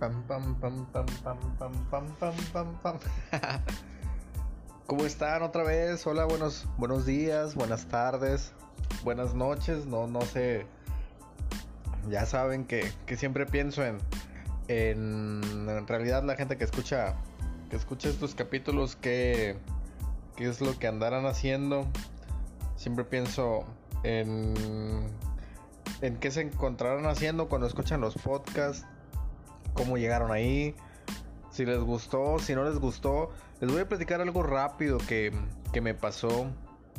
Pam, pam, pam, pam, pam, pam, pam, pam, pam. ¿Cómo están otra vez? Hola, buenos, buenos días, buenas tardes, buenas noches. No, no sé. Ya saben que, que siempre pienso en, en, en realidad la gente que escucha, que escucha estos capítulos, que, qué es lo que andarán haciendo. Siempre pienso en, en qué se encontrarán haciendo cuando escuchan los podcasts cómo llegaron ahí, si les gustó, si no les gustó. Les voy a platicar algo rápido que, que me pasó,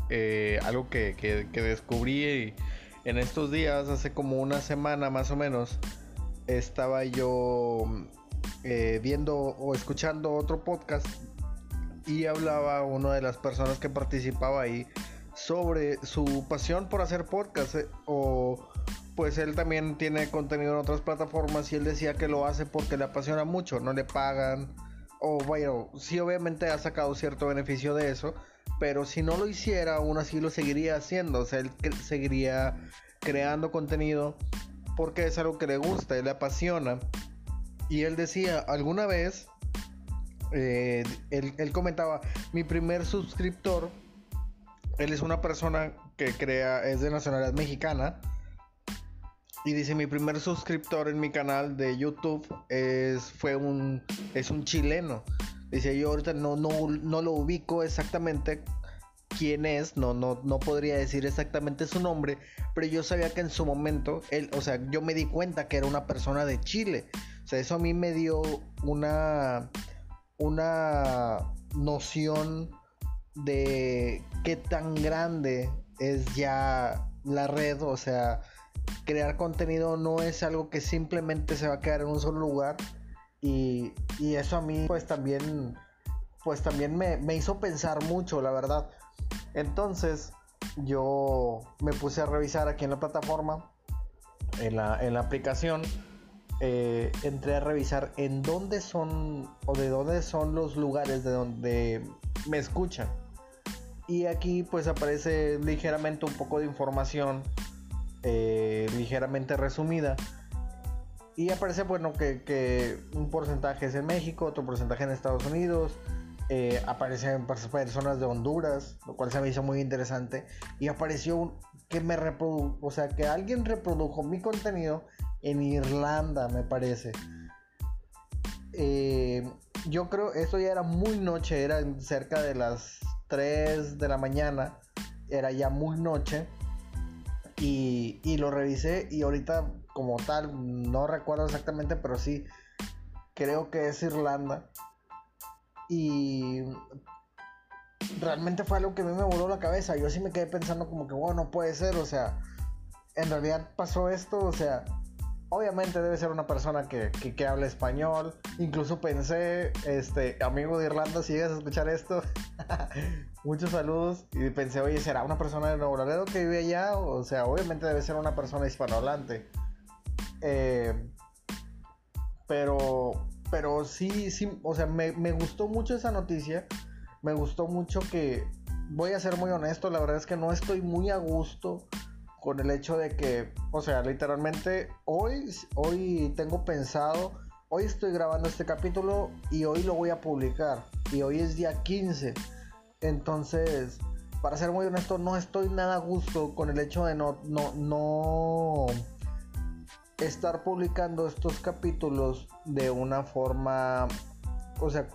eh, algo que, que, que, descubrí en estos días, hace como una semana más o menos. Estaba yo eh, viendo o escuchando otro podcast y hablaba una de las personas que participaba ahí sobre su pasión por hacer podcast eh, o pues él también tiene contenido en otras plataformas y él decía que lo hace porque le apasiona mucho, no le pagan. O bueno, sí obviamente ha sacado cierto beneficio de eso, pero si no lo hiciera, aún así lo seguiría haciendo. O sea, él seguiría creando contenido porque es algo que le gusta, él le apasiona. Y él decía, alguna vez, eh, él comentaba, mi primer suscriptor, él es una persona que crea, es de nacionalidad mexicana y dice, mi primer suscriptor en mi canal de YouTube es, fue un, es un chileno. Dice, yo ahorita no, no, no lo ubico exactamente quién es, no, no, no podría decir exactamente su nombre, pero yo sabía que en su momento, él, o sea, yo me di cuenta que era una persona de Chile. O sea, eso a mí me dio una, una noción de qué tan grande es ya la red, o sea, crear contenido no es algo que simplemente se va a quedar en un solo lugar. Y, y eso a mí pues también pues también me, me, hizo pensar mucho la verdad. Entonces yo me puse a revisar aquí en la plataforma en la, en la aplicación eh, entré a revisar en dónde son o de dónde son los lugares de donde me escuchan. Y aquí pues aparece ligeramente un poco de información eh, ligeramente resumida. Y aparece, bueno, que, un porcentaje es en México, otro porcentaje en Estados Unidos. Eh, aparecen personas de Honduras, lo cual se me hizo muy interesante. Y apareció que me reprodujo, o sea, que alguien reprodujo mi contenido en Irlanda, me parece. Eh, yo creo, esto ya era muy noche, era cerca de las 3 de la mañana, era ya muy noche. Y, lo revisé y ahorita como tal, no recuerdo exactamente, pero sí, creo que es Irlanda. Y realmente fue algo que a mí me voló la cabeza. Yo sí me quedé pensando como que, bueno, no puede ser, o sea, en realidad pasó esto, o sea, obviamente debe ser una persona que, que, que habla español. Incluso pensé, este, amigo de Irlanda, si llegas a escuchar esto, muchos saludos. Y pensé, oye, ¿será una persona de Nuevo Laredo que vive allá? O sea, obviamente debe ser una persona hispanohablante. Eh, pero, pero sí, sí, o sea, me, me gustó mucho esa noticia. Me gustó mucho que, voy a ser muy honesto, la verdad es que no estoy muy a gusto con el hecho de que, o sea, literalmente hoy, hoy tengo pensado, hoy estoy grabando este capítulo y hoy lo voy a publicar. Y hoy es día 15. Entonces, para ser muy honesto, no estoy nada a gusto con el hecho de no, no, no estar publicando estos capítulos de una forma, o sea,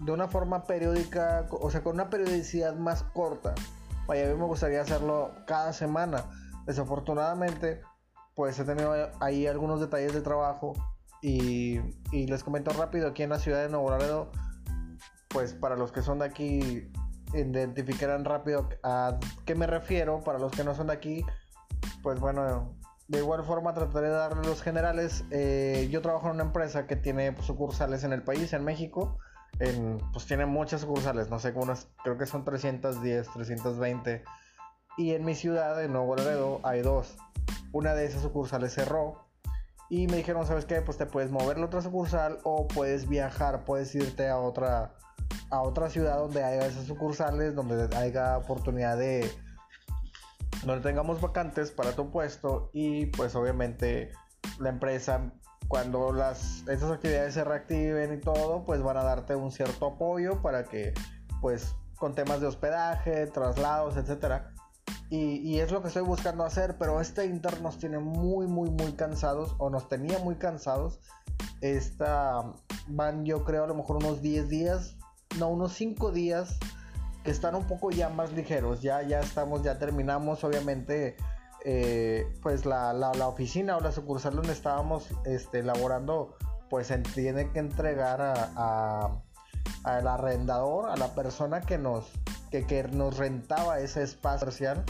de una forma periódica, o sea, con una periodicidad más corta. Vaya, a mí me gustaría hacerlo cada semana Desafortunadamente, pues he tenido ahí algunos detalles de trabajo y, y, les comento rápido aquí en la ciudad de Nuevo Laredo, pues para los que son de aquí identificarán rápido a qué me refiero, para los que no son de aquí, pues bueno, de igual forma trataré de darles los generales. Eh, yo trabajo en una empresa que tiene sucursales en el país, en México. En, pues tiene muchas sucursales, no sé, cómo creo que son 310, 320 y en mi ciudad, en Nuevo Laredo, hay dos. Una de esas sucursales cerró. Y me dijeron, ¿sabes qué? Pues te puedes mover a otra sucursal o puedes viajar, puedes irte a otra, a otra ciudad donde haya esas sucursales, donde haya oportunidad de... donde tengamos vacantes para tu puesto y pues obviamente la empresa cuando las, estas actividades se reactiven y todo, pues van a darte un cierto apoyo para que, pues, con temas de hospedaje, traslados, etcétera. Y, y, es lo que estoy buscando hacer, pero este Inter nos tiene muy, muy, muy cansados, o nos tenía muy cansados. Esta van, yo creo, a lo mejor unos 10 días, no, unos 5 días, que están un poco ya más ligeros. Ya, ya estamos, ya terminamos, obviamente eh, pues la, oficina o la sucursal donde estábamos este, elaborando, pues tiene que entregar a, al arrendador, a la persona que nos, que, nos rentaba ese espacio comercial.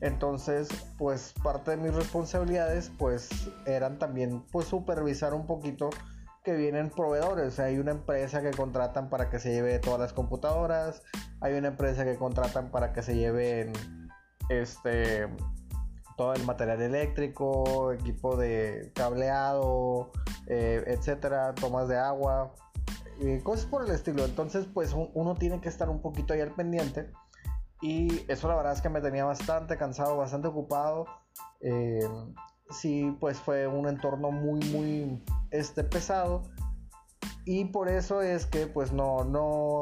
Entonces, pues parte de mis responsabilidades, pues eran también, pues supervisar un poquito que vienen proveedores. hay una empresa que contratan para que se lleve todas las computadoras, hay una empresa que contratan para que se lleven, este, todo el material eléctrico, equipo de cableado, eh, etcétera, tomas de agua, cosas por el estilo. Entonces, pues uno tiene que estar un poquito ahí al pendiente. Y eso la verdad es que me tenía bastante cansado, bastante ocupado. Eh, sí, pues fue un entorno muy, muy este, pesado. Y por eso es que, pues no, no,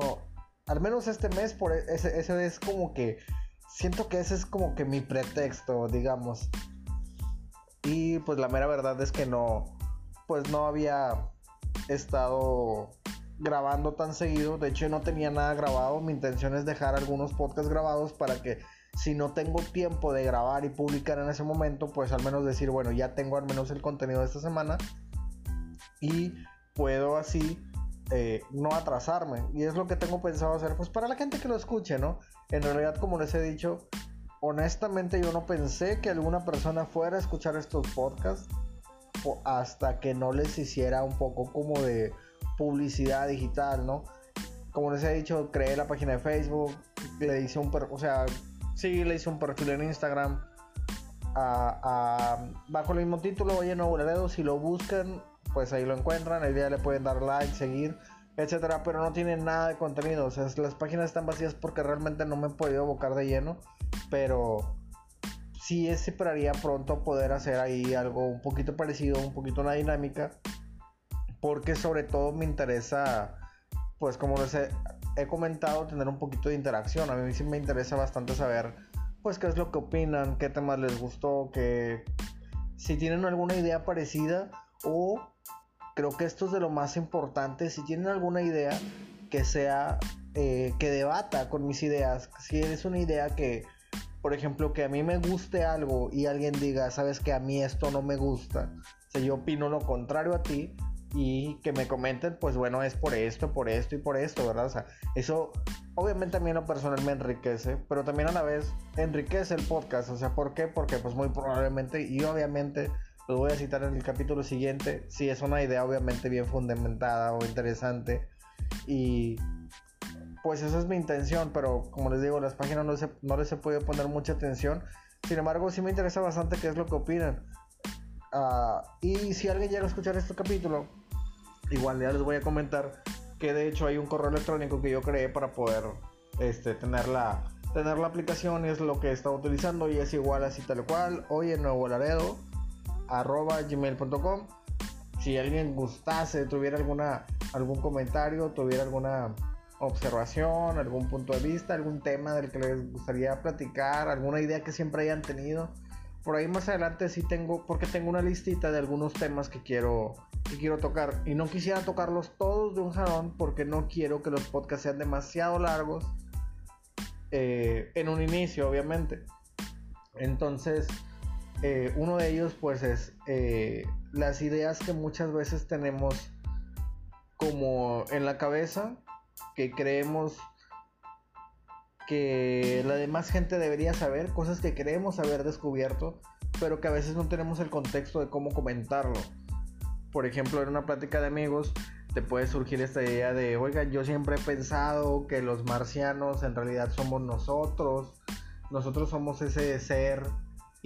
al menos este mes, por e, ese, ese es como que siento que ese es como que mi pretexto, digamos. Y pues la mera verdad es que no, pues no había estado grabando tan seguido. De hecho, no tenía nada grabado. Mi intención es dejar algunos podcasts grabados para que si no tengo tiempo de grabar y publicar en ese momento, pues al menos decir, bueno, ya tengo al menos el contenido de esta semana. Y puedo así eh, no atrasarme. Y es lo que tengo pensado hacer, pues para la gente que lo escuche, ¿no? En realidad, como les he dicho, honestamente yo no pensé que alguna persona fuera a escuchar estos podcasts hasta que no les hiciera un poco como de publicidad digital, ¿no? Como les he dicho, creé la página de Facebook, le hice un, o sea, sí, le hice un perfil en Instagram. bajo el mismo título, Oye Nuevo Laredo, si lo buscan, pues ahí lo encuentran, el día le pueden dar like, seguir etcétera, pero no tienen nada de contenido. O sea, las páginas están vacías porque realmente no me he podido abocar de lleno, pero sí esperaría pronto poder hacer ahí algo un poquito parecido, un poquito una dinámica, porque sobre todo me interesa, pues como les he, he comentado, tener un poquito de interacción. A mí sí me interesa bastante saber, pues qué es lo que opinan, qué temas les gustó, que si tienen alguna idea parecida o creo que esto es de lo más importante. Si tienen alguna idea que sea, eh, que debata con mis ideas, si eres una idea que, por ejemplo, que a mí me guste algo y alguien diga, sabes que a mí esto no me gusta, si yo opino lo contrario a ti y que me comenten, pues bueno, es por esto, por esto y por esto, ¿verdad? O sea, eso obviamente a mí en lo personal me enriquece, pero también a la vez enriquece el podcast, o sea, ¿por qué? Porque pues muy probablemente y obviamente los voy a citar en el capítulo siguiente. Si es una idea obviamente bien fundamentada o interesante. Y pues esa es mi intención, pero como les digo, las páginas no, no les he podido poner mucha atención. Sin embargo, sí me interesa bastante qué es lo que opinan. Ah, y si alguien llega a escuchar este capítulo, igual ya les voy a comentar que de hecho hay un correo electrónico que yo creé para poder este, tener, la, tener la aplicación es lo que he estado utilizando y es igual así tal cual. Hoy en Nuevo Laredo arroba gmail.com. Si alguien gustase, tuviera alguna, algún comentario, tuviera alguna observación, algún punto de vista, algún tema del que les gustaría platicar, alguna idea que siempre hayan tenido. Por ahí más adelante sí tengo, porque tengo una listita de algunos temas que quiero, que quiero tocar. Y no quisiera tocarlos todos de un jalón porque no quiero que los podcasts sean demasiado largos. Eh, en un inicio, obviamente. Entonces, eh, uno de ellos pues es eh, las ideas que muchas veces tenemos como en la cabeza, que creemos que la demás gente debería saber, cosas que creemos haber descubierto, pero que a veces no tenemos el contexto de cómo comentarlo. Por ejemplo, en una plática de amigos te puede surgir esta idea de, oiga, yo siempre he pensado que los marcianos en realidad somos nosotros, nosotros somos ese ser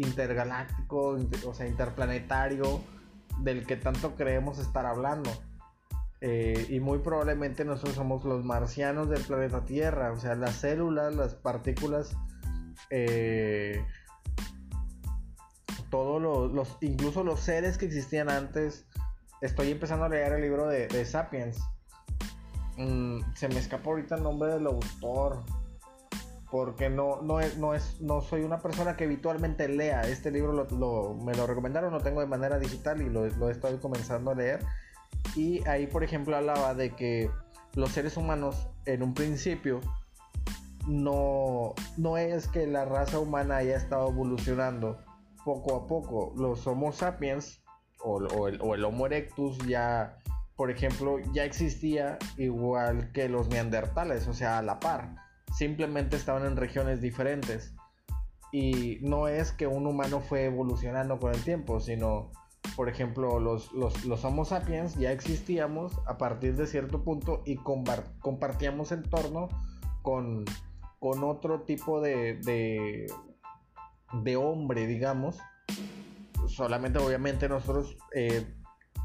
intergaláctico, o sea, interplanetario, del que tanto creemos estar hablando. Eh, y muy probablemente nosotros somos los marcianos del planeta Tierra, o sea, las células, las partículas, eh, todos los, incluso los seres que existían antes, estoy empezando a leer el libro de, de Sapiens. Mm, se me escapa ahorita el nombre del autor. Porque no, no, es, no, es, no soy una persona que habitualmente lea. Este libro lo, me lo recomendaron, lo tengo de manera digital y lo, lo estoy comenzando a leer. Y ahí, por ejemplo, hablaba de que los seres humanos en un principio no, no es que la raza humana haya estado evolucionando poco a poco. Los Homo sapiens o, el, o el Homo erectus ya, por ejemplo, ya existía igual que los neandertales, o sea, a la par. Simplemente estaban en regiones diferentes. Y no es que un humano fue evolucionando con el tiempo, sino, por ejemplo, los, los, Homo sapiens ya existíamos a partir de cierto punto y compartíamos entorno con, con otro tipo de, de, de hombre, digamos, solamente obviamente nosotros eh,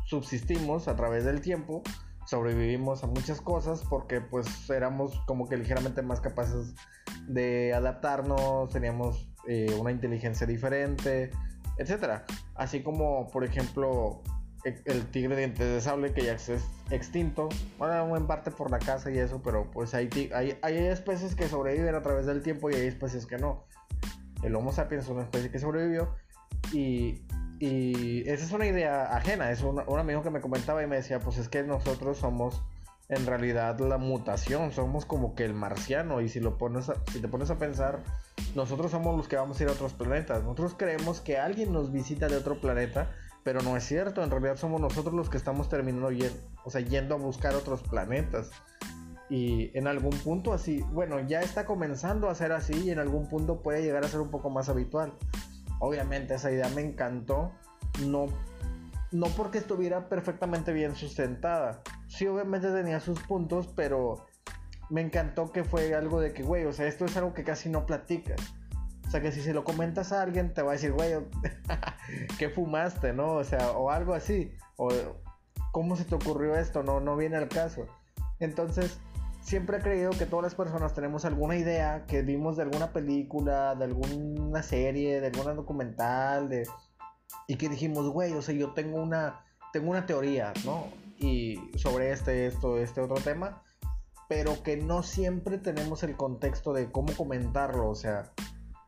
subsistimos a través del tiempo, sobrevivimos a muchas cosas porque pues éramos como que ligeramente más capaces de adaptarnos, teníamos eh, una inteligencia diferente, etcétera. Así como por ejemplo e, el tigre dientes de sable que ya es extinto, bueno, en parte por la caza y eso, pero pues hay, hay, hay especies que sobreviven a través del tiempo y hay especies que no. El Homo sapiens es una especie que sobrevivió y, esa es una idea ajena. Es un, amigo que me comentaba y me decía, pues es que nosotros somos en realidad la mutación, somos como que el marciano. Y si, lo pones si te pones a pensar, nosotros somos los que vamos a ir a otros planetas. Nosotros creemos que alguien nos visita de otro planeta, pero no es cierto. En realidad somos nosotros los que estamos terminando o sea, yendo a buscar otros planetas. Y en algún punto así, bueno, ya está comenzando a ser así y en algún punto puede llegar a ser un poco más habitual. Obviamente esa idea me encantó, no, no porque estuviera perfectamente bien sustentada. Sí, obviamente tenía sus puntos, pero me encantó que fue algo de que, güey, o sea, esto es algo que casi no platicas. O sea, que si se lo comentas a alguien, te va a decir, güey, ¿qué fumaste, no? O sea, o algo así. O, ¿cómo se te ocurrió esto? No, no viene al caso. Entonces, siempre he creído que todas las personas tenemos alguna idea que vimos de alguna película, de alguna serie, de alguna documental, de y que dijimos, güey, o sea, yo tengo una tengo una teoría, ¿no? Y sobre este, esto, este otro tema, pero que no siempre tenemos el contexto de cómo comentarlo, o sea,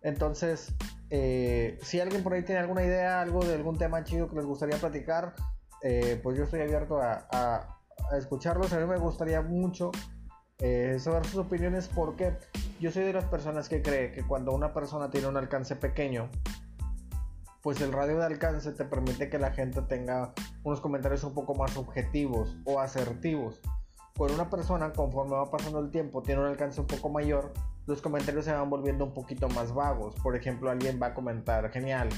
entonces, eh, si alguien por ahí tiene alguna idea, algo de algún tema chido que les gustaría platicar, eh, pues yo estoy abierto a, a, a escucharlos. A mí me gustaría mucho eh, saber sus opiniones porque yo soy de las personas que cree que cuando una persona tiene un alcance pequeño, pues el radio de alcance te permite que la gente tenga unos comentarios un poco más objetivos o asertivos. Cuando una persona, conforme va pasando el tiempo, tiene un alcance un poco mayor, los comentarios se van volviendo un poquito más vagos. Por ejemplo, alguien va a comentar, genial,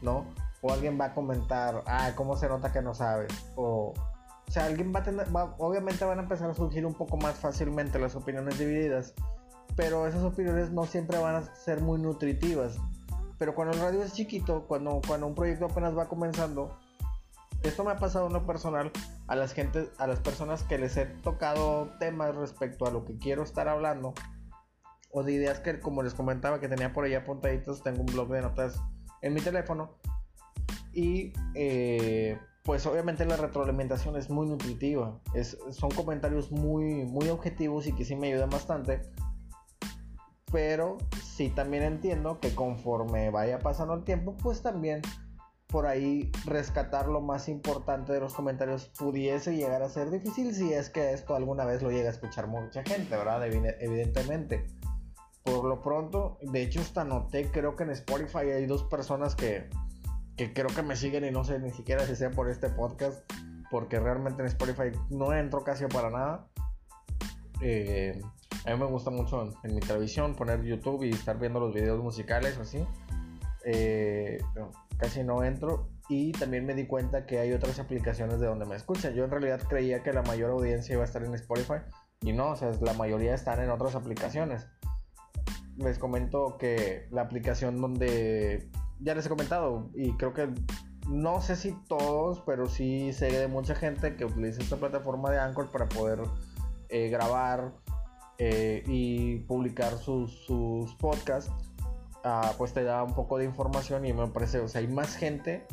¿no? O alguien va a comentar, ah, ¿cómo se nota que no sabes? O o sea, alguien va a tener, obviamente van a empezar a surgir un poco más fácilmente las opiniones divididas, pero esas opiniones no siempre van a ser muy nutritivas. Pero cuando el radio es chiquito, cuando, cuando un proyecto apenas va comenzando, esto me ha pasado en lo personal a las gente, a las personas que les he tocado temas respecto a lo que quiero estar hablando o de ideas que como les comentaba que tenía por ahí apuntaditos, tengo un blog de notas en mi teléfono y eh, pues obviamente la retroalimentación es muy nutritiva. Es, son comentarios muy, muy objetivos y que sí me ayudan bastante. Pero sí también entiendo que conforme vaya pasando el tiempo, pues también por ahí rescatar lo más importante de los comentarios pudiese llegar a ser difícil si es que esto alguna vez lo llega a escuchar mucha gente, ¿verdad? Evidentemente. Por lo pronto, de hecho hasta noté, creo que en Spotify hay dos personas que, que creo que me siguen y no sé ni siquiera si sea por este podcast, porque realmente en Spotify no entro casi para nada. Eh, a mí me gusta mucho en, mi televisión poner YouTube y estar viendo los videos musicales o así. Eh, casi no entro y también me di cuenta que hay otras aplicaciones de donde me escuchan. Yo en realidad creía que la mayor audiencia iba a estar en Spotify y no, o sea, la mayoría están en otras aplicaciones. Les comento que la aplicación donde ya les he comentado y creo que no sé si todos, pero sí sé de mucha gente que utiliza esta plataforma de Anchor para poder eh, grabar eh, y publicar sus, sus podcasts. Ah, pues te da un poco de información y me parece, o sea, hay más gente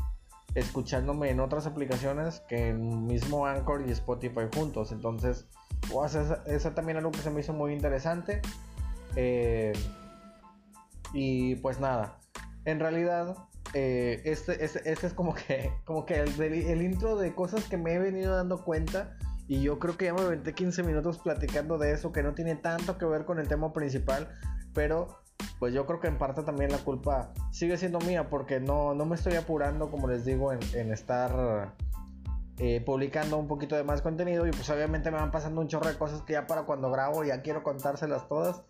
escuchándome en otras aplicaciones que en mismo Anchor y Spotify juntos. Entonces, pues, esa, también algo que se me hizo muy interesante. Eh, y pues nada, en realidad, eh, este, este, este, es como que, como que el, intro de cosas que me he venido dando cuenta. Y yo creo que ya me aventé 15 minutos platicando de eso que no tiene tanto que ver con el tema principal. Pero pues yo creo que en parte también la culpa sigue siendo mía porque no, no me estoy apurando, como les digo, en, estar eh, publicando un poquito de más contenido y pues obviamente me van pasando un chorro de cosas que ya para cuando grabo ya quiero contárselas todas.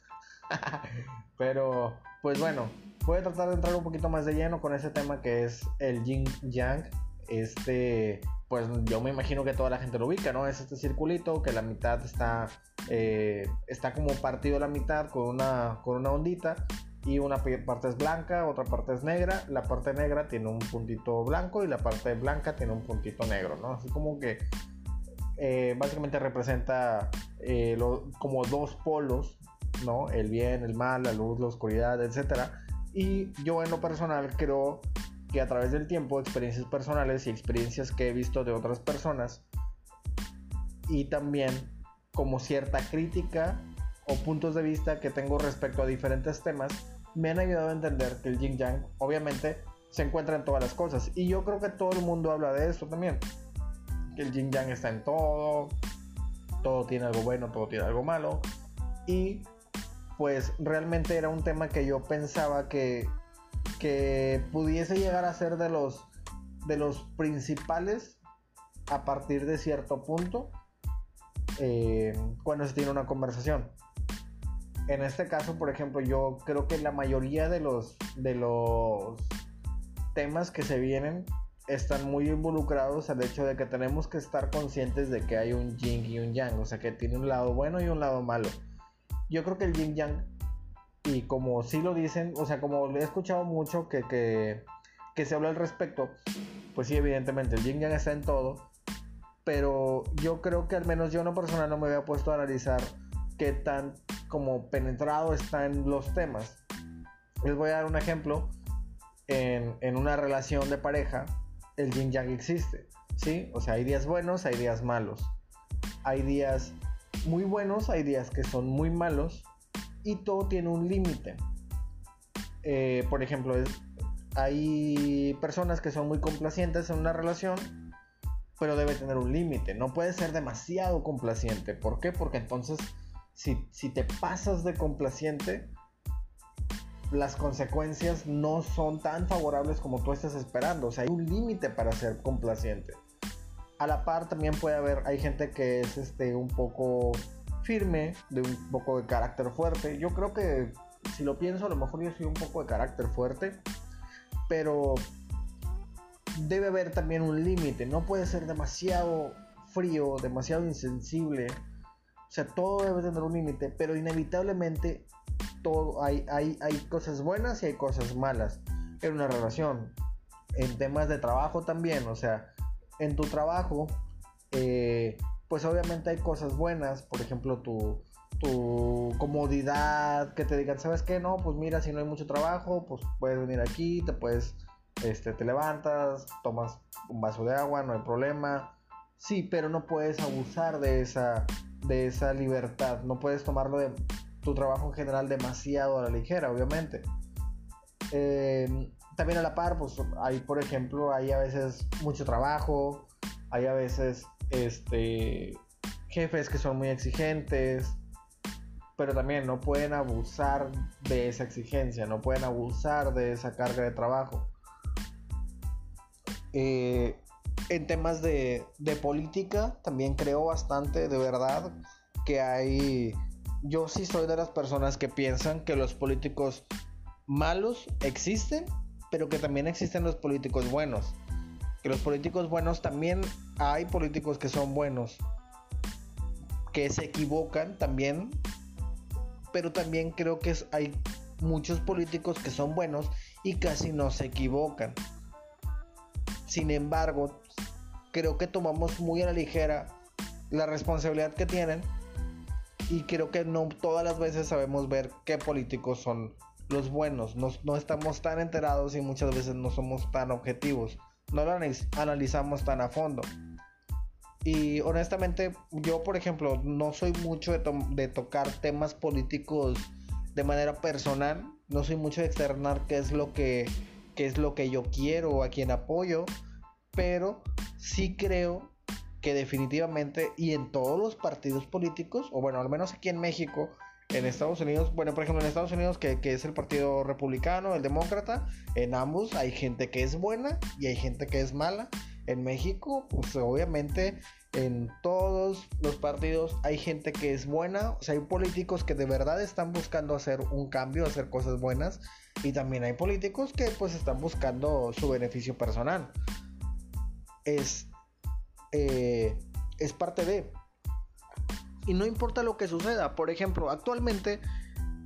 Pero pues bueno, voy a tratar de entrar un poquito más de lleno con ese tema que es el yin yang. Este, pues yo me imagino que toda la gente lo ubica, ¿no? Es este circulito que la mitad está eh, está como partido la mitad con una, con una ondita y una parte es blanca, otra parte es negra. La parte negra tiene un puntito blanco y la parte blanca tiene un puntito negro, ¿no? Así como que eh, básicamente representa eh, como dos polos, ¿no? El bien, el mal, la luz, la oscuridad, etc. Y yo en lo personal creo que a través del tiempo, experiencias personales y experiencias que he visto de otras personas y también como cierta crítica o puntos de vista que tengo respecto a diferentes temas, me han ayudado a entender que el yin yang obviamente se encuentra en todas las cosas. Y yo creo que todo el mundo habla de esto también. Que el yin yang está en todo, todo tiene algo bueno, todo tiene algo malo. Y pues realmente era un tema que yo pensaba que, que pudiese llegar a ser de los, de los principales a partir de cierto punto eh, cuando se tiene una conversación. En este caso, por ejemplo, yo creo que la mayoría de los, de los temas que se vienen están muy involucrados al hecho de que tenemos que estar conscientes de que hay un yin y un yang, o sea que tiene un lado bueno y un lado malo. Yo creo que el yin yang, y como sí lo dicen, o sea, como he escuchado mucho que, que, se habla al respecto, pues sí, evidentemente el yin yang está en todo, pero yo creo que al menos yo en lo personal no me había puesto a analizar qué tan como penetrado está en los temas. Les voy a dar un ejemplo. En, en una relación de pareja, el yin yang existe, ¿sí? O sea, hay días buenos, hay días malos. Hay días muy buenos, hay días que son muy malos y todo tiene un límite. Eh, por ejemplo, hay personas que son muy complacientes en una relación pero debe tener un límite. No puede ser demasiado complaciente. ¿Por qué? Porque entonces, si, te pasas de complaciente, las consecuencias no son tan favorables como tú estás esperando. O sea, hay un límite para ser complaciente. A la par también puede haber, hay gente que es este, un poco firme, de un poco de carácter fuerte. Yo creo que, si lo pienso, a lo mejor yo soy un poco de carácter fuerte. Pero debe haber también un límite, no puede ser demasiado frío, demasiado insensible. O sea, todo debe tener un límite, pero inevitablemente todo, hay, hay, hay cosas buenas y hay cosas malas en una relación. En temas de trabajo también, o sea, en tu trabajo, eh, pues obviamente hay cosas buenas, por ejemplo, tu, tu comodidad, que te digan, ¿sabes qué? No, pues mira, si no hay mucho trabajo, pues puedes venir aquí, te puedes este, te levantas, tomas un vaso de agua, no hay problema. Sí, pero no puedes abusar de esa, de esa libertad. No puedes tomarlo de tu trabajo en general demasiado a la ligera, obviamente. Em, también a la par, pues hay, por ejemplo, hay a veces mucho trabajo, hay a veces este, jefes que son muy exigentes, pero también no pueden abusar de esa exigencia, no pueden abusar de esa carga de trabajo. Eh, en temas de, política, también creo bastante, de verdad, que hay... Yo sí soy de las personas que piensan que los políticos malos existen, pero que también existen los políticos buenos. Que los políticos buenos también hay políticos que son buenos, que se equivocan también, pero también creo que hay muchos políticos que son buenos y casi no se equivocan. Sin embargo, creo que tomamos muy a la ligera la responsabilidad que tienen y creo que no todas las veces sabemos ver qué políticos son los buenos. No, estamos tan enterados y muchas veces no somos tan objetivos no lo analizamos tan a fondo. Y honestamente, yo por ejemplo, no soy mucho de, tocar temas políticos de manera personal. No soy mucho de externar qué es lo que, qué es lo que yo quiero o a quien apoyo. Pero sí creo que definitivamente y en todos los partidos políticos, o bueno, al menos aquí en México, en Estados Unidos, bueno, por ejemplo, en Estados Unidos, que, es el partido republicano, el demócrata, en ambos hay gente que es buena y hay gente que es mala. En México, pues obviamente en todos los partidos hay gente que es buena, o sea, hay políticos que de verdad están buscando hacer un cambio, hacer cosas buenas, y también hay políticos que pues están buscando su beneficio personal. Es, eh, es parte de y no importa lo que suceda. Por ejemplo, actualmente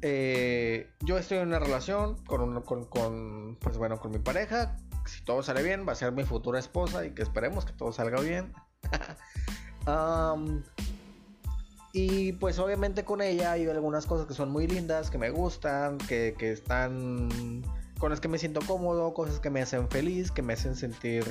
eh, yo estoy en una relación con, con, pues bueno, con mi pareja. Si todo sale bien, va a ser mi futura esposa y que esperemos que todo salga bien. y pues obviamente con ella hay algunas cosas que son muy lindas, que me gustan, que, que están con las que me siento cómodo, cosas que me hacen feliz, que me hacen sentir,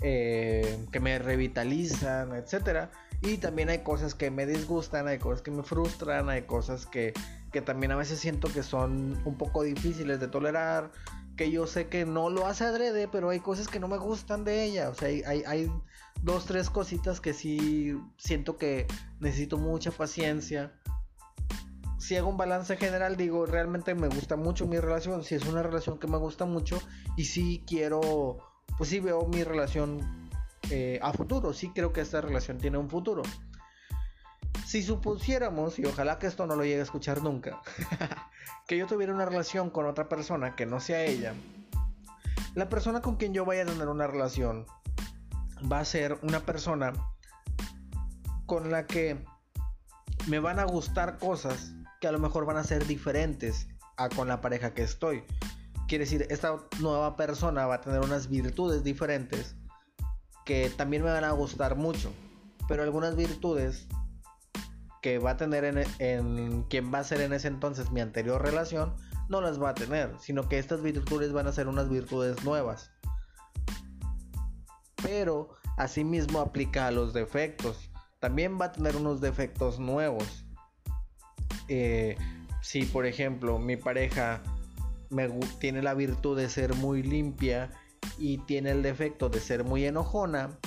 eh, que me revitalizan, etcétera. Y también hay cosas que me disgustan, hay cosas que me frustran, hay cosas que, que también a veces siento que son un poco difíciles de tolerar, que yo sé que no lo hace adrede, pero hay cosas que no me gustan de ella. O sea, hay, hay, dos, tres cositas que sí siento que necesito mucha paciencia. Si hago un balance general, digo, realmente me gusta mucho mi relación. Si es una relación que me gusta mucho y si quiero, pues sí veo mi relación eh, a futuro. Sí creo que esta relación tiene un futuro. Si supusiéramos, y ojalá que esto no lo llegue a escuchar nunca, que yo tuviera una relación con otra persona que no sea ella, la persona con quien yo vaya a tener una relación va a ser una persona con la que me van a gustar cosas que a lo mejor van a ser diferentes a con la pareja que estoy. Quiere decir, esta nueva persona va a tener unas virtudes diferentes que también me van a gustar mucho. Pero algunas virtudes que va a tener en, quien va a ser en ese entonces mi anterior relación, no las va a tener, sino que estas virtudes van a ser unas virtudes nuevas. Pero asimismo aplica a los defectos. También va a tener unos defectos nuevos. Eh, si por ejemplo mi pareja me tiene la virtud de ser muy limpia y tiene el defecto de ser muy enojona,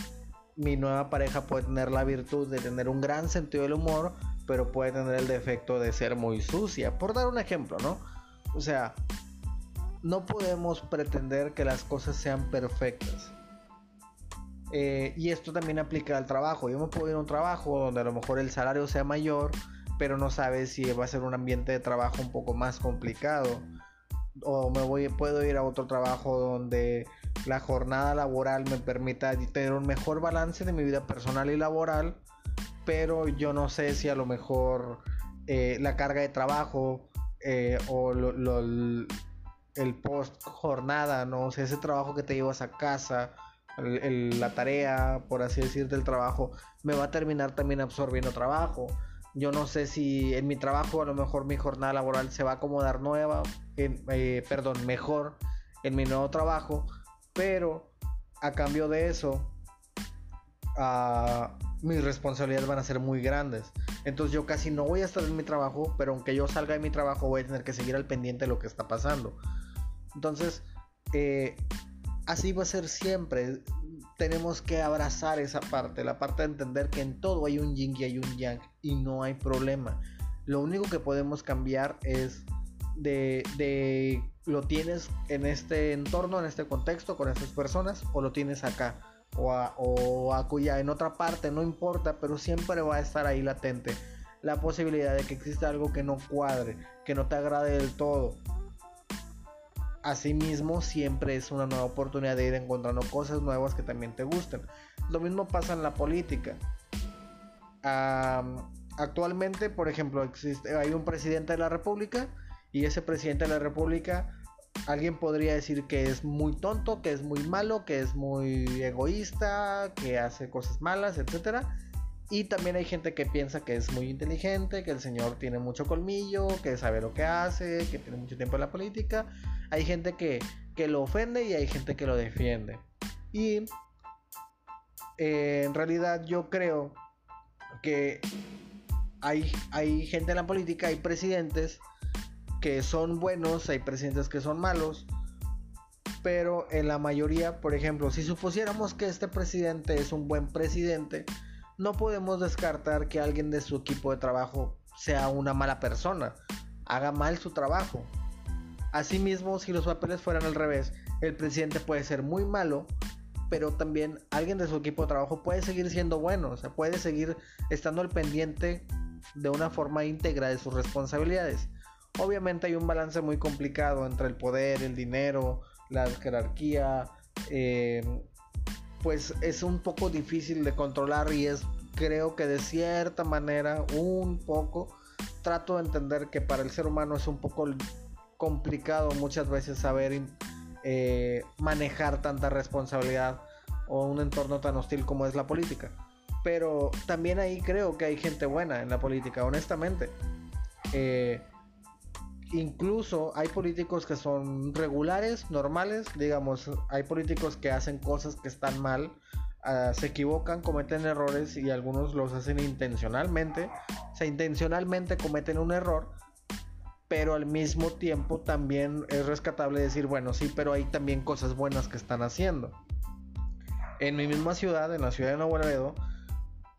mi nueva pareja puede tener la virtud de tener un gran sentido del humor, pero puede tener el defecto de ser muy sucia. Por dar un ejemplo, ¿no? O sea, no podemos pretender que las cosas sean perfectas. Eh, y esto también aplica al trabajo. Yo me puedo ir a un trabajo donde a lo mejor el salario sea mayor, pero no sabes si va a ser un ambiente de trabajo un poco más complicado. O me voy, puedo ir a otro trabajo donde la jornada laboral me permita tener un mejor balance de mi vida personal y laboral, pero yo no sé si a lo mejor eh, la carga de trabajo eh, o el post jornada, no o ese trabajo que te llevas a casa, la tarea, por así decir, del trabajo, me va a terminar también absorbiendo trabajo. Yo no sé si en mi trabajo a lo mejor mi jornada laboral se va a acomodar nueva, eh, perdón, mejor en mi nuevo trabajo pero a cambio de eso, uh, mis responsabilidades van a ser muy grandes. Entonces yo casi no voy a estar en mi trabajo, pero aunque yo salga de mi trabajo voy a tener que seguir al pendiente de lo que está pasando. Entonces, eh, así va a ser siempre. Tenemos que abrazar esa parte, la parte de entender que en todo hay un yin y hay un yang y no hay problema. Lo único que podemos cambiar es de, de lo tienes en este entorno, en este contexto, con estas personas, o lo tienes acá, o, a, o en otra parte, no importa, pero siempre va a estar ahí latente la posibilidad de que exista algo que no cuadre, que no te agrade del todo. Asimismo, siempre es una nueva oportunidad de ir encontrando cosas nuevas que también te gusten. Lo mismo pasa en la política. actualmente, por ejemplo, existe, hay un presidente de la República y ese presidente de la República alguien podría decir que es muy tonto, que es muy malo, que es muy egoísta, que hace cosas malas, etc. Y también hay gente que piensa que es muy inteligente, que el señor tiene mucho colmillo, que sabe lo que hace, que tiene mucho tiempo en la política. Hay gente que, que lo ofende y hay gente que lo defiende. Y eh, en realidad yo creo que hay, hay gente en la política, hay presidentes que son buenos, hay presidentes que son malos, pero en la mayoría, por ejemplo, si supusiéramos que este presidente es un buen presidente, no podemos descartar que alguien de su equipo de trabajo sea una mala persona, haga mal su trabajo. Asimismo, si los papeles fueran al revés, el presidente puede ser muy malo, pero también alguien de su equipo de trabajo puede seguir siendo bueno, o sea, puede seguir estando al pendiente de una forma íntegra de sus responsabilidades. Obviamente hay un balance muy complicado entre el poder, el dinero, la jerarquía, eh, pues es un poco difícil de controlar y es creo que de cierta manera un poco trato de entender que para el ser humano es un poco complicado muchas veces saber eh, manejar tanta responsabilidad o un entorno tan hostil como es la política. Pero también ahí creo que hay gente buena en la política, honestamente. Eh, incluso hay políticos que son regulares, normales, digamos, hay políticos que hacen cosas que están mal, ah, se equivocan, cometen errores y algunos los hacen intencionalmente, o sea, intencionalmente cometen un error, pero al mismo tiempo también es rescatable decir, bueno, sí, pero hay también cosas buenas que están haciendo. En mi misma ciudad, en la ciudad de Nuevo Laredo,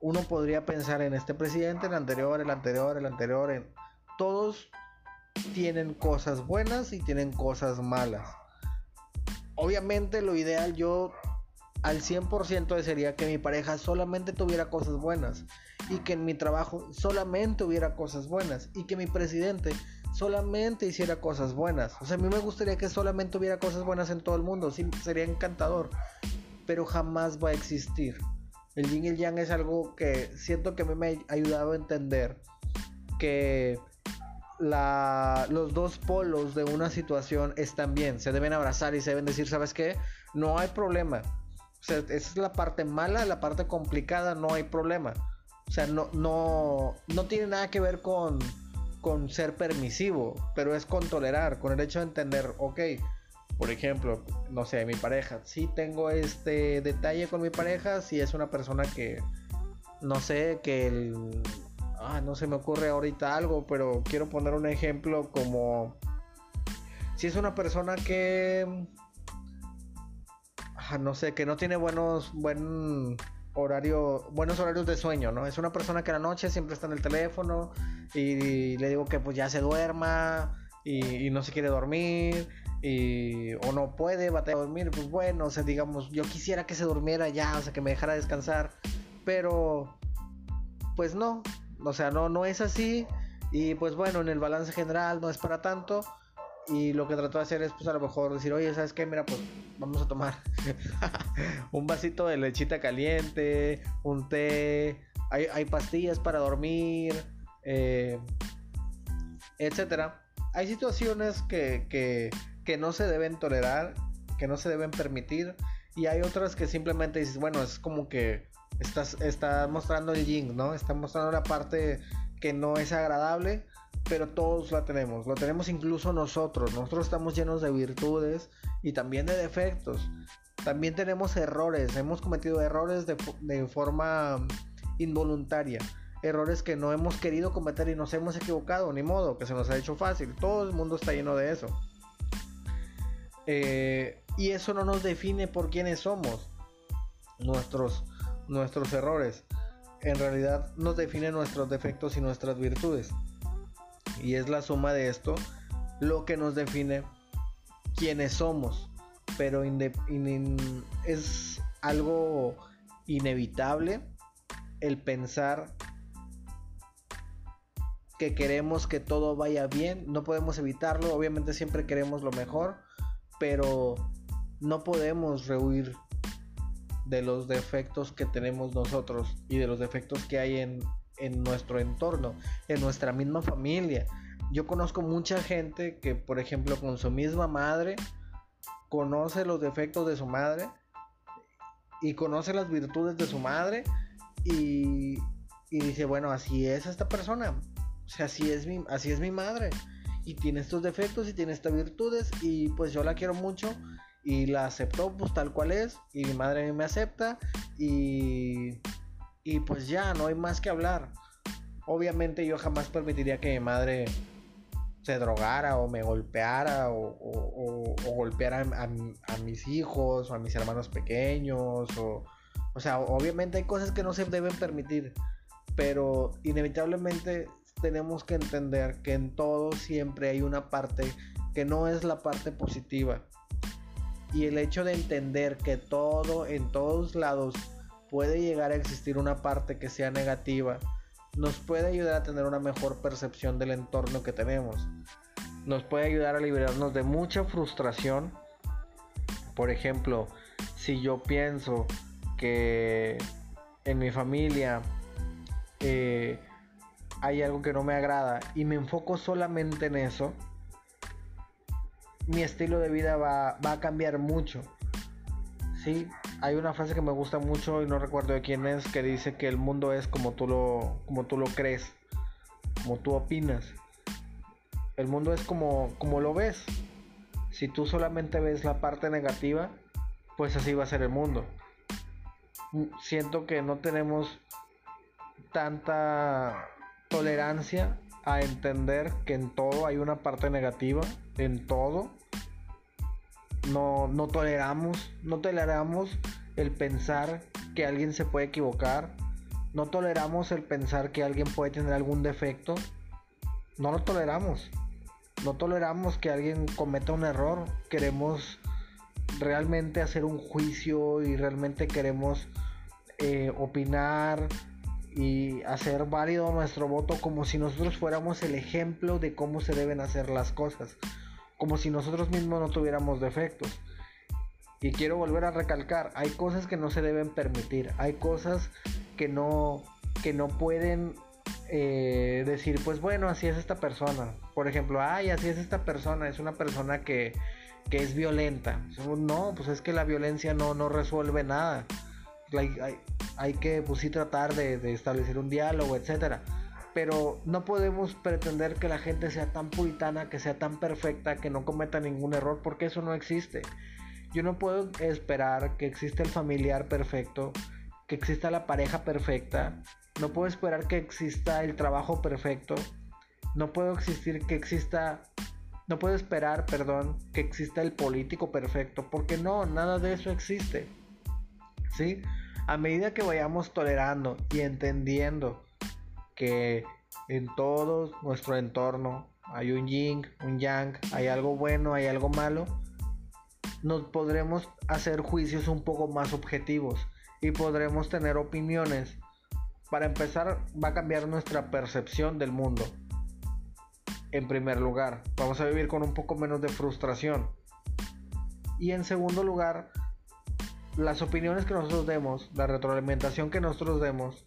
uno podría pensar en este presidente, el anterior, el anterior, el anterior, en todos tienen cosas buenas y tienen cosas malas. Obviamente lo ideal yo al 100% desearía que mi pareja solamente tuviera cosas buenas y que en mi trabajo solamente hubiera cosas buenas y que mi presidente solamente hiciera cosas buenas. O sea, a mí me gustaría que solamente hubiera cosas buenas en todo el mundo, sí, sería encantador, pero jamás va a existir. El yin y el yang es algo que siento que me ha ayudado a entender que los dos polos de una situación están bien, se deben abrazar y se deben decir, ¿sabes qué? No hay problema. O sea, esa es la parte mala, la parte complicada, no hay problema. O sea, no, no, no tiene nada que ver con, con ser permisivo, pero es con tolerar, con el hecho de entender, ok, por ejemplo, no sé, mi pareja, si tengo este detalle con mi pareja, si es una persona que, no sé, que el ah, no se me ocurre ahorita algo, pero quiero poner un ejemplo como si es una persona que ah, no sé, que no tiene buenos buen horario, buenos horarios de sueño, ¿no? Es una persona que a la noche siempre está en el teléfono y, le digo que pues ya se duerma y, no se quiere dormir y o no puede batallar a dormir, pues bueno, o sea, digamos, yo quisiera que se durmiera ya, o sea, que me dejara descansar, pero pues no, o sea, no, no es así. Y pues bueno, en el balance general no es para tanto. Y lo que trato de hacer es pues a lo mejor decir, oye, ¿sabes qué? Mira, pues vamos a tomar un vasito de lechita caliente, un té, hay, pastillas para dormir, eh, etcétera. Hay situaciones que, que, que no se deben tolerar, que no se deben permitir. Y hay otras que simplemente dices, bueno, es como que está mostrando el yin, ¿no? Está mostrando la parte que no es agradable, pero todos la tenemos. Lo tenemos incluso nosotros. Nosotros estamos llenos de virtudes y también de defectos. También tenemos errores. Hemos cometido errores de, de forma involuntaria. Errores que no hemos querido cometer y nos hemos equivocado. Ni modo, que se nos ha hecho fácil. Todo el mundo está lleno de eso. Eh, y eso no nos define por quiénes somos. Nuestros nuestros errores. En realidad nos define nuestros defectos y nuestras virtudes. Y es la suma de esto lo que nos define quiénes somos. Pero es algo inevitable el pensar que queremos que todo vaya bien. No podemos evitarlo. Obviamente siempre queremos lo mejor. Pero no podemos rehuir de los defectos que tenemos nosotros y de los defectos que hay en, nuestro entorno, en nuestra misma familia. Yo conozco mucha gente que, por ejemplo, con su misma madre, conoce los defectos de su madre y conoce las virtudes de su madre y, y dice, bueno, así es esta persona. O sea, así es, mi, así es mi madre. Y tiene estos defectos y tiene estas virtudes y pues yo la quiero mucho y la aceptó pues tal cual es y mi madre me acepta y y pues ya no hay más que hablar obviamente yo jamás permitiría que mi madre se drogara o me golpeara o, golpeara a, mis hijos o a mis hermanos pequeños o, o sea, obviamente hay cosas que no se deben permitir, pero inevitablemente tenemos que entender que en todo siempre hay una parte que no es la parte positiva. Y el hecho de entender que todo, en todos lados, puede llegar a existir una parte que sea negativa, nos puede ayudar a tener una mejor percepción del entorno que tenemos. Nos puede ayudar a liberarnos de mucha frustración. Por ejemplo, si yo pienso que en mi familia eh, hay algo que no me agrada y me enfoco solamente en eso, mi estilo de vida va, va a cambiar mucho. Sí, hay una frase que me gusta mucho y no recuerdo de quién es que dice que el mundo es como tú lo, como tú lo crees, como tú opinas. El mundo es como, como lo ves. Si tú solamente ves la parte negativa, pues así va a ser el mundo. Siento que no tenemos tanta tolerancia a entender que en todo hay una parte negativa, en todo. No, no toleramos, no toleramos el pensar que alguien se puede equivocar, no toleramos el pensar que alguien puede tener algún defecto, no lo toleramos, no toleramos que alguien cometa un error, queremos realmente hacer un juicio y realmente queremos eh, opinar y hacer válido nuestro voto como si nosotros fuéramos el ejemplo de cómo se deben hacer las cosas como si nosotros mismos no tuviéramos defectos. Y quiero volver a recalcar, hay cosas que no se deben permitir, hay cosas que no, que no pueden eh, decir, pues bueno, así es esta persona. Por ejemplo, ay, así es esta persona, es una persona que, que es violenta. No, pues es que la violencia no, no resuelve nada. Hay, que, pues tratar de, de establecer un diálogo, etcétera pero no podemos pretender que la gente sea tan puritana, que sea tan perfecta, que no cometa ningún error, porque eso no existe. Yo no puedo esperar que exista el familiar perfecto, que exista la pareja perfecta, no puedo esperar que exista el trabajo perfecto, no puedo existir que exista no puedo esperar, perdón, que exista el político perfecto, porque no, nada de eso existe. ¿Sí? A medida que vayamos tolerando y entendiendo que en todo nuestro entorno hay un yin, un yang, hay algo bueno, hay algo malo, nos podremos hacer juicios un poco más objetivos y podremos tener opiniones. Para empezar, va a cambiar nuestra percepción del mundo. En primer lugar, vamos a vivir con un poco menos de frustración. Y en segundo lugar, las opiniones que nosotros demos, la retroalimentación que nosotros demos,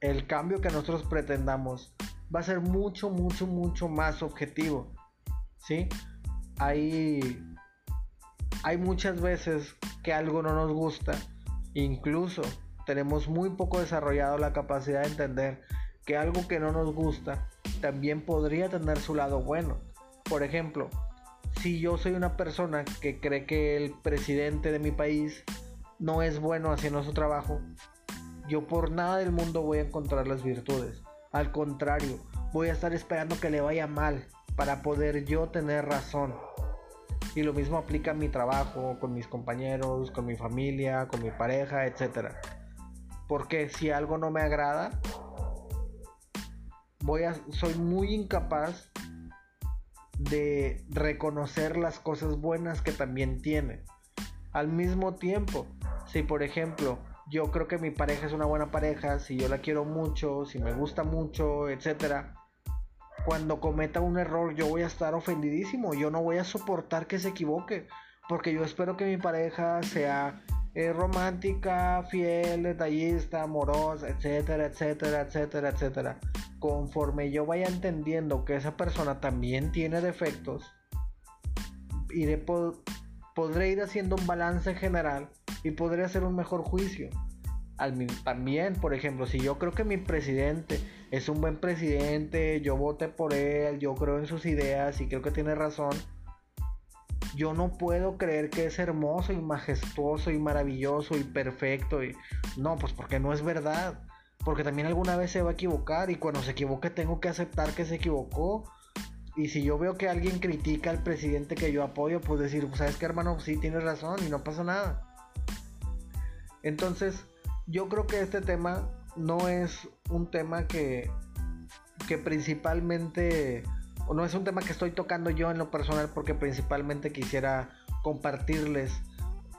el cambio que nosotros pretendamos va a ser mucho, mucho, mucho más objetivo. ¿Sí? Hay, hay muchas veces que algo no nos gusta, incluso tenemos muy poco desarrollado la capacidad de entender que algo que no nos gusta también podría tener su lado bueno. Por ejemplo, si yo soy una persona que cree que el presidente de mi país no es bueno haciendo su trabajo, yo por nada del mundo voy a encontrar las virtudes. Al contrario, voy a estar esperando que le vaya mal para poder yo tener razón. Y lo mismo aplica a mi trabajo, con mis compañeros, con mi familia, con mi pareja, etc. Porque si algo no me agrada, voy a, soy muy incapaz de reconocer las cosas buenas que también tiene. Al mismo tiempo, si por ejemplo yo creo que mi pareja es una buena pareja, si yo la quiero mucho, si me gusta mucho, etcétera. Cuando cometa un error, yo voy a estar ofendidísimo, yo no voy a soportar que se equivoque, porque yo espero que mi pareja sea eh, romántica, fiel, detallista, amorosa, etcétera, etcétera, etcétera, etcétera. Conforme yo vaya entendiendo que esa persona también tiene defectos, iré podré ir haciendo un balance general y podría hacer un mejor juicio. también, por ejemplo, si yo creo que mi presidente es un buen presidente, yo voté por él, yo creo en sus ideas y creo que tiene razón, yo no puedo creer que es hermoso y majestuoso y maravilloso y perfecto. Y... No, pues porque no es verdad. Porque también alguna vez se va a equivocar y cuando se equivoque tengo que aceptar que se equivocó. Y si yo veo que alguien critica al presidente que yo apoyo, pues decir, pues, ¿sabes qué hermano? Sí, tienes razón y no pasa nada. Entonces, yo creo que este tema no es un tema que, que principalmente, o no es un tema que estoy tocando yo en lo personal porque principalmente quisiera compartirles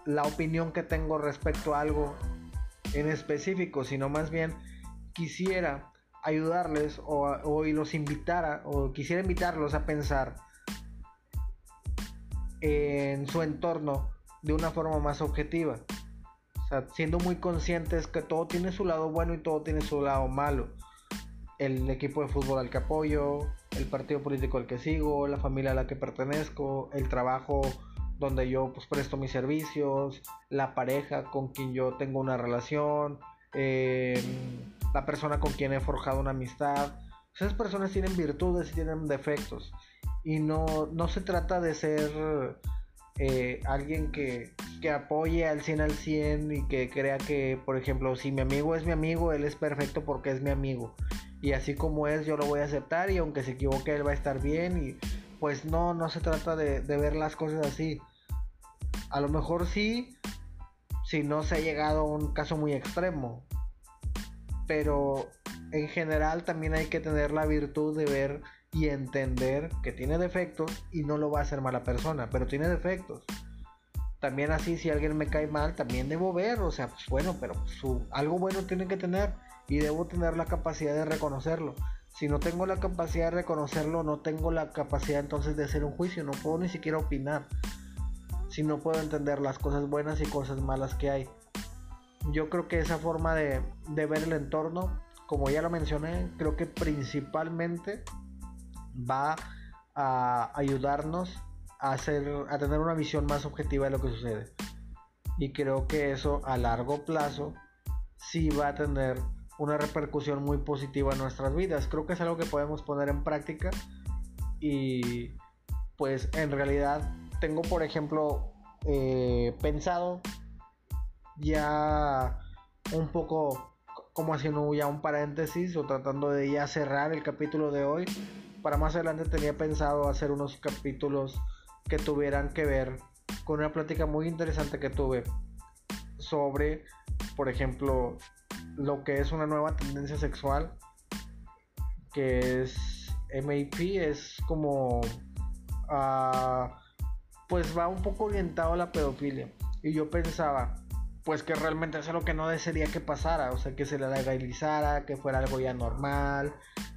la opinión que tengo respecto a algo en específico, sino más bien quisiera ayudarles o, o los invitara o quisiera invitarlos a pensar en su entorno de una forma más objetiva siendo muy conscientes que todo tiene su lado bueno y todo tiene su lado malo. El equipo de fútbol al que apoyo, el partido político al que sigo, la familia a la que pertenezco, el trabajo donde yo pues, presto mis servicios, la pareja con quien yo tengo una relación, em, la persona con quien he forjado una amistad. Esas personas tienen virtudes y tienen defectos. Y no, no se trata de ser eh, alguien que, que, apoye al 100 al 100 y que crea que, por ejemplo, si mi amigo es mi amigo, él es perfecto porque es mi amigo. Y así como es, yo lo voy a aceptar y aunque se equivoque, él va a estar bien. Y pues no, no se trata de, de ver las cosas así. A lo mejor sí, si no se ha llegado a un caso muy extremo. Pero en general también hay que tener la virtud de ver y entender que tiene defectos y no lo va a hacer mala persona, pero tiene defectos. También así, si alguien me cae mal, también debo ver, o sea, pues bueno, pero su, algo bueno tiene que tener y debo tener la capacidad de reconocerlo. Si no tengo la capacidad de reconocerlo, no tengo la capacidad entonces de hacer un juicio, no puedo ni siquiera opinar. Si no puedo entender las cosas buenas y cosas malas que hay. Yo creo que esa forma de, de ver el entorno, como ya lo mencioné, creo que principalmente va a ayudarnos a, hacer, a tener una visión más objetiva de lo que sucede. Y creo que eso a largo plazo sí va a tener una repercusión muy positiva en nuestras vidas. Creo que es algo que podemos poner en práctica y pues en realidad tengo por ejemplo eh, pensado ya un poco como haciendo ya un paréntesis o tratando de ya cerrar el capítulo de hoy para más adelante tenía pensado hacer unos capítulos que tuvieran que ver con una plática muy interesante que tuve sobre, por ejemplo, lo que es una nueva tendencia sexual, que es MAP, es como, ah, pues va un poco orientado a la pedofilia. Y yo pensaba, pues que realmente es lo que no desearía que pasara, o sea, que se le legalizara, que fuera algo ya normal,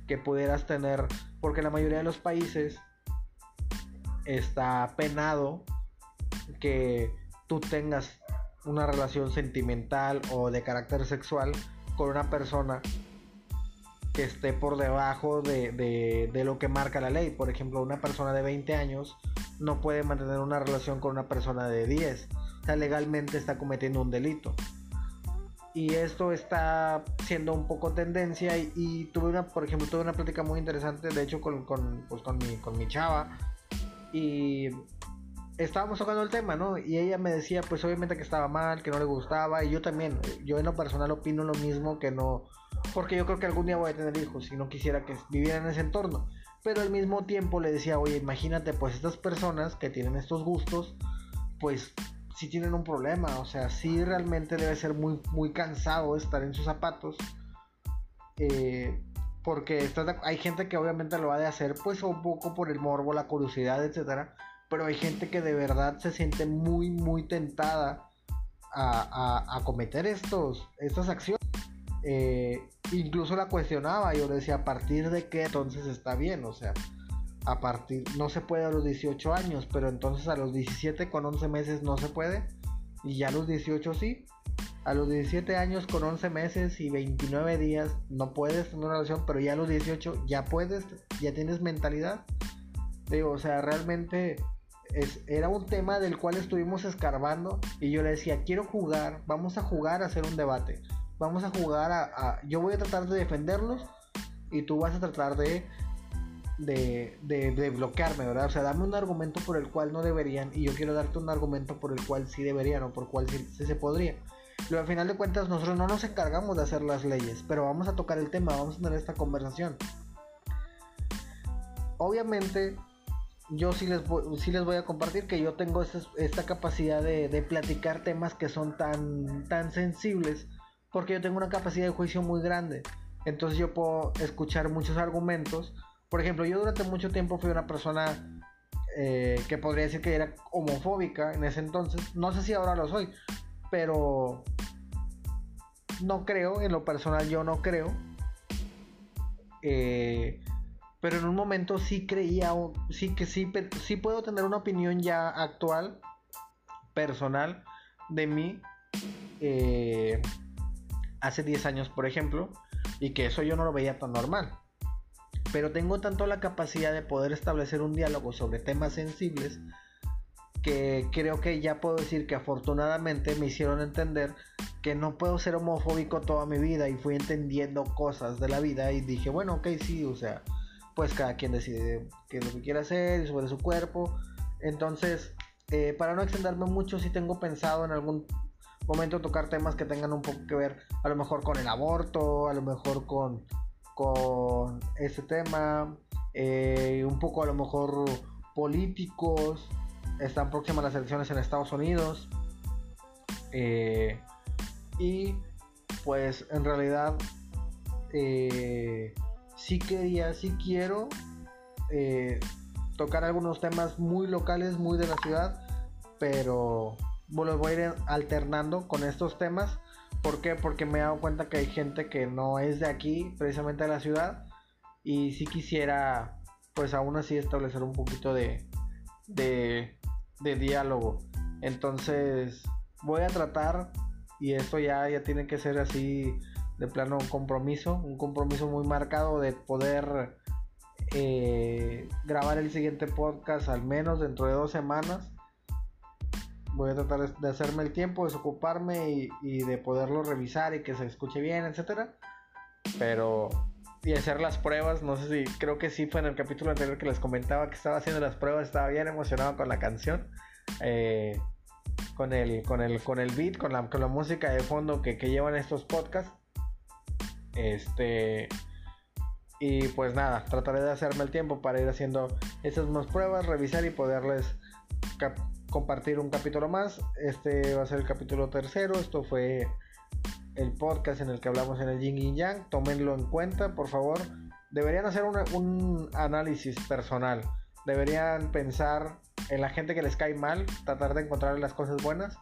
que pudieras tener, porque la mayoría de los países está penado que tú tengas una relación sentimental o de carácter sexual con una persona que esté por debajo de, de, lo que marca la ley. Por ejemplo, una persona de 20 años no puede mantener una relación con una persona de 10. O sea, legalmente está cometiendo un delito y esto está siendo un poco tendencia y, tuve una, por ejemplo, tuve una plática muy interesante, de hecho, con, con, pues, con, mi, con mi chava y estábamos tocando el tema, ¿no? Y ella me decía, pues obviamente que estaba mal, que no le gustaba y yo también, yo en lo personal opino lo mismo que no, porque yo creo que algún día voy a tener hijos y no quisiera que vivieran en ese entorno. Pero al mismo tiempo le decía, oye, imagínate, pues estas personas que tienen estos gustos, pues si tienen un problema, o sea, si realmente debe ser muy, muy cansado estar en sus zapatos. Eh, porque hay gente que obviamente lo va a hacer pues un poco por el morbo, la curiosidad, etcétera. Pero hay gente que de verdad se siente muy, muy tentada a, cometer estos, estas acciones. Eh, incluso la cuestionaba, yo le decía, ¿a partir de qué entonces está bien? O sea, a partir, no se puede a los 18 años, pero entonces a los 17 con 11 meses no se puede, y ya a los 18 sí. A los 17 años con 11 meses y 29 días no puedes tener una relación, pero ya a los 18 ya puedes, ya tienes mentalidad. Digo, o sea, realmente es, era un tema del cual estuvimos escarbando y yo le decía, quiero jugar, vamos a jugar a hacer un debate, vamos a jugar a, a yo voy a tratar de defenderlos y tú vas a tratar de de, de, bloquearme, ¿verdad? O sea, dame un argumento por el cual no deberían y yo quiero darte un argumento por el cual sí deberían o por el cual sí, se podría. Pero al final de cuentas nosotros no nos encargamos de hacer las leyes, pero vamos a tocar el tema, vamos a tener esta conversación. Obviamente yo sí les, voy, sí les voy a compartir que yo tengo esta, capacidad de, de, platicar temas que son tan, tan sensibles porque yo tengo una capacidad de juicio muy grande. Entonces yo puedo escuchar muchos argumentos. Por ejemplo, yo durante mucho tiempo fui una persona eh, que podría decir que era homofóbica en ese entonces. No sé si ahora lo soy, pero no creo, en lo personal yo no creo. Eh, pero en un momento sí creía, sí que sí, sí puedo tener una opinión ya actual, personal, de mí, eh, hace 10 años, por ejemplo, y que eso yo no lo veía tan normal. Pero tengo tanto la capacidad de poder establecer un diálogo sobre temas sensibles que creo que ya puedo decir que afortunadamente me hicieron entender que no puedo ser homofóbico toda mi vida y fui entendiendo cosas de la vida y dije, bueno, ok, sí, o sea, pues cada quien decide qué es lo que quiere hacer y sobre su cuerpo. Entonces, eh, para no extenderme mucho, sí tengo pensado en algún momento tocar temas que tengan un poco que ver, a lo mejor con el aborto, a lo mejor con, con ese tema, eh, un poco a lo mejor políticos. Están próximas las elecciones en Estados Unidos. Eh, y pues en realidad sí quería, sí quiero eh, tocar algunos temas muy locales, muy de la ciudad, pero los voy a ir alternando con estos temas. ¿Por qué? Porque me he dado cuenta que hay gente que no es de aquí, precisamente de la ciudad, y sí quisiera, pues aún así, establecer un poquito de, de, de diálogo. Entonces, voy a tratar, y esto ya, ya tiene que ser así de plano un compromiso, un compromiso muy marcado de poder eh, grabar el siguiente podcast al menos dentro de dos semanas. Voy a tratar de hacerme el tiempo, desocuparme y, de poderlo revisar y que se escuche bien, etcétera. Pero y hacer las pruebas, no sé si creo que sí fue en el capítulo anterior que les comentaba que estaba haciendo las pruebas, estaba bien emocionado con la canción. Eh, con el, con el, con el beat, con la, con la música de fondo que, que llevan estos podcasts. Este. Y pues nada, trataré de hacerme el tiempo para ir haciendo esas más pruebas, revisar y poderles compartir un capítulo más. Este va a ser el capítulo tercero. Esto fue el podcast en el que hablamos en el Yin y Yang. Tómenlo en cuenta, por favor. Deberían hacer un análisis personal. Deberían pensar en la gente que les cae mal, tratar de encontrar las cosas buenas.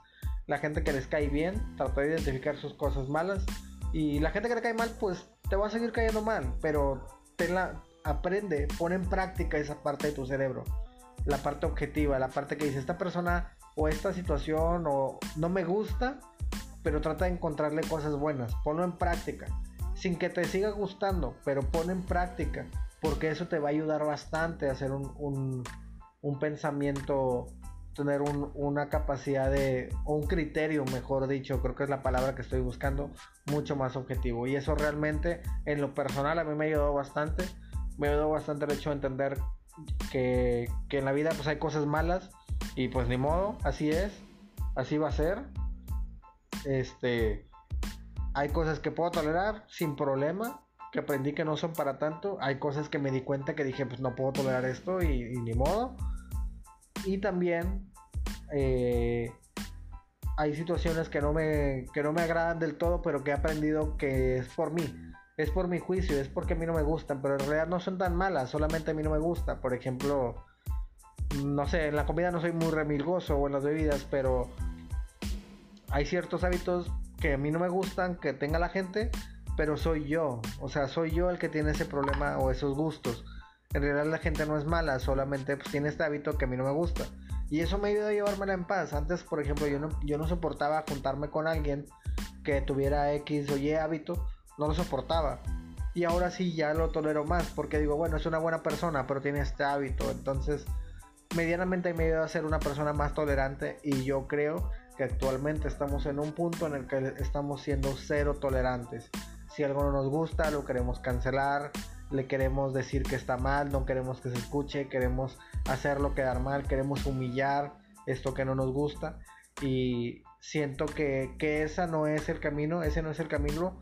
La gente que les cae bien, tratar de identificar sus cosas malas y la gente que le cae mal, pues te va a seguir cayendo mal, pero la aprende, pone en práctica esa parte de tu cerebro, la parte objetiva, la parte que dice esta persona o esta situación o no me gusta, pero trata de encontrarle cosas buenas, ponlo en práctica, sin que te siga gustando, pero pon en práctica, porque eso te va a ayudar bastante a hacer un, un, un pensamiento tener una capacidad de, o un criterio, mejor dicho, creo que es la palabra que estoy buscando, mucho más objetivo. Y eso realmente, en lo personal, a mí me ayudado bastante. Me ayudado bastante el hecho de entender que, que en la vida pues hay cosas malas y pues ni modo, así es, así va a ser. Este, hay cosas que puedo tolerar sin problema, que aprendí que no son para tanto. Hay cosas que me di cuenta que dije, pues no puedo tolerar esto y ni modo. Y también eh, hay situaciones que no, me, que no me agradan del todo, pero que he aprendido que es por mí. Es por mi juicio, es porque a mí no me gustan, pero en realidad no son tan malas, solamente a mí no me gusta. Por ejemplo, no sé, en la comida no soy muy remilgoso o en las bebidas, pero hay ciertos hábitos que a mí no me gustan, que tenga la gente, pero soy yo. O sea, soy yo el que tiene ese problema o esos gustos. En realidad la gente no es mala, solamente pues, tiene este hábito que a mí no me gusta. Y eso me ayudó a llevármela en paz. Antes, por ejemplo, yo no, yo no soportaba juntarme con alguien que tuviera X o Y hábito. No lo soportaba. Y ahora sí ya lo tolero más. Porque digo, bueno, es una buena persona, pero tiene este hábito. Entonces, medianamente me ayudó a ser una persona más tolerante. Y yo creo que actualmente estamos en un punto en el que estamos siendo cero tolerantes. Si algo no nos gusta, lo queremos cancelar. le queremos decir que está mal, no queremos que se escuche, queremos hacerlo quedar mal, queremos humillar esto que no nos gusta y siento que, que esa no es el camino, ese no es el camino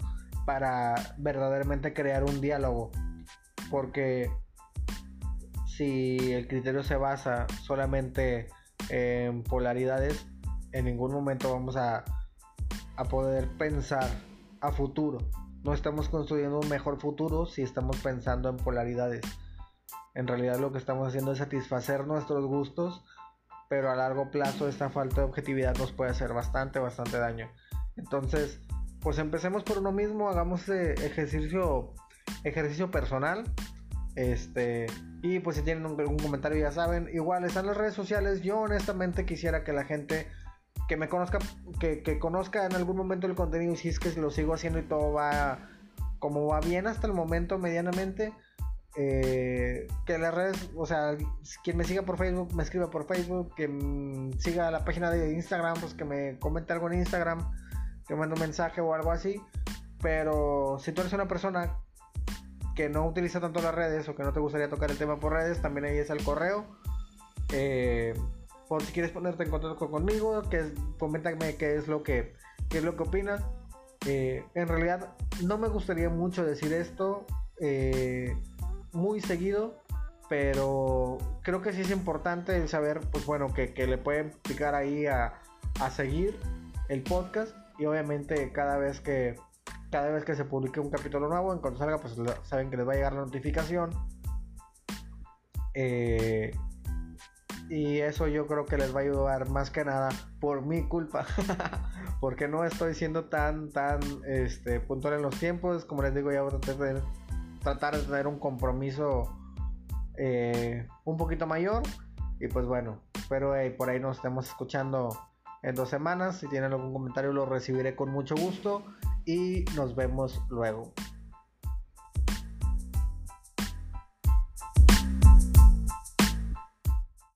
para verdaderamente crear un diálogo porque si el criterio se basa solamente en polaridades, en ningún momento vamos a, a poder pensar a futuro. No estamos construyendo un mejor futuro si estamos pensando en polaridades. En realidad lo que estamos haciendo es satisfacer nuestros gustos, pero a largo plazo esta falta de objetividad nos puede hacer bastante, bastante daño. Entonces, pues empecemos por uno mismo, hagamos ejercicio, ejercicio personal. Este, y pues si tienen algún comentario ya saben, igual están las redes sociales. Yo honestamente quisiera que la gente que me conozca, que, que conozca en algún momento el contenido, si es que lo sigo haciendo y todo va como va bien hasta el momento medianamente. Eh, que las redes, o sea, quien me siga por Facebook, me escriba por Facebook, que siga la página de Instagram, pues que me comente algo en Instagram, me mande un mensaje o algo así. Pero si tú eres una persona que no utiliza tanto las redes o que no te gustaría tocar el tema por redes, también ahí es el correo. Eh, por si quieres ponerte en contacto conmigo, que coméntame qué es lo que, qué es lo que opinas. Eh, en realidad no me gustaría mucho decir esto eh, muy seguido, pero creo que sí es importante el saber, pues bueno, que, que le pueden picar ahí a, a seguir el podcast y obviamente cada vez que cada vez que se publique un capítulo nuevo, en cuanto salga, pues saben que les va a llegar la notificación. Eh, y eso yo creo que les va a ayudar más que nada por mi culpa. porque no estoy siendo tan, tan este, puntual en los tiempos. Como les digo, ya voy a tratar de, tratar de tener un compromiso eh, un poquito mayor. Y pues bueno, espero eh, por ahí nos estemos escuchando en dos semanas. Si tienen algún comentario lo recibiré con mucho gusto y nos vemos luego.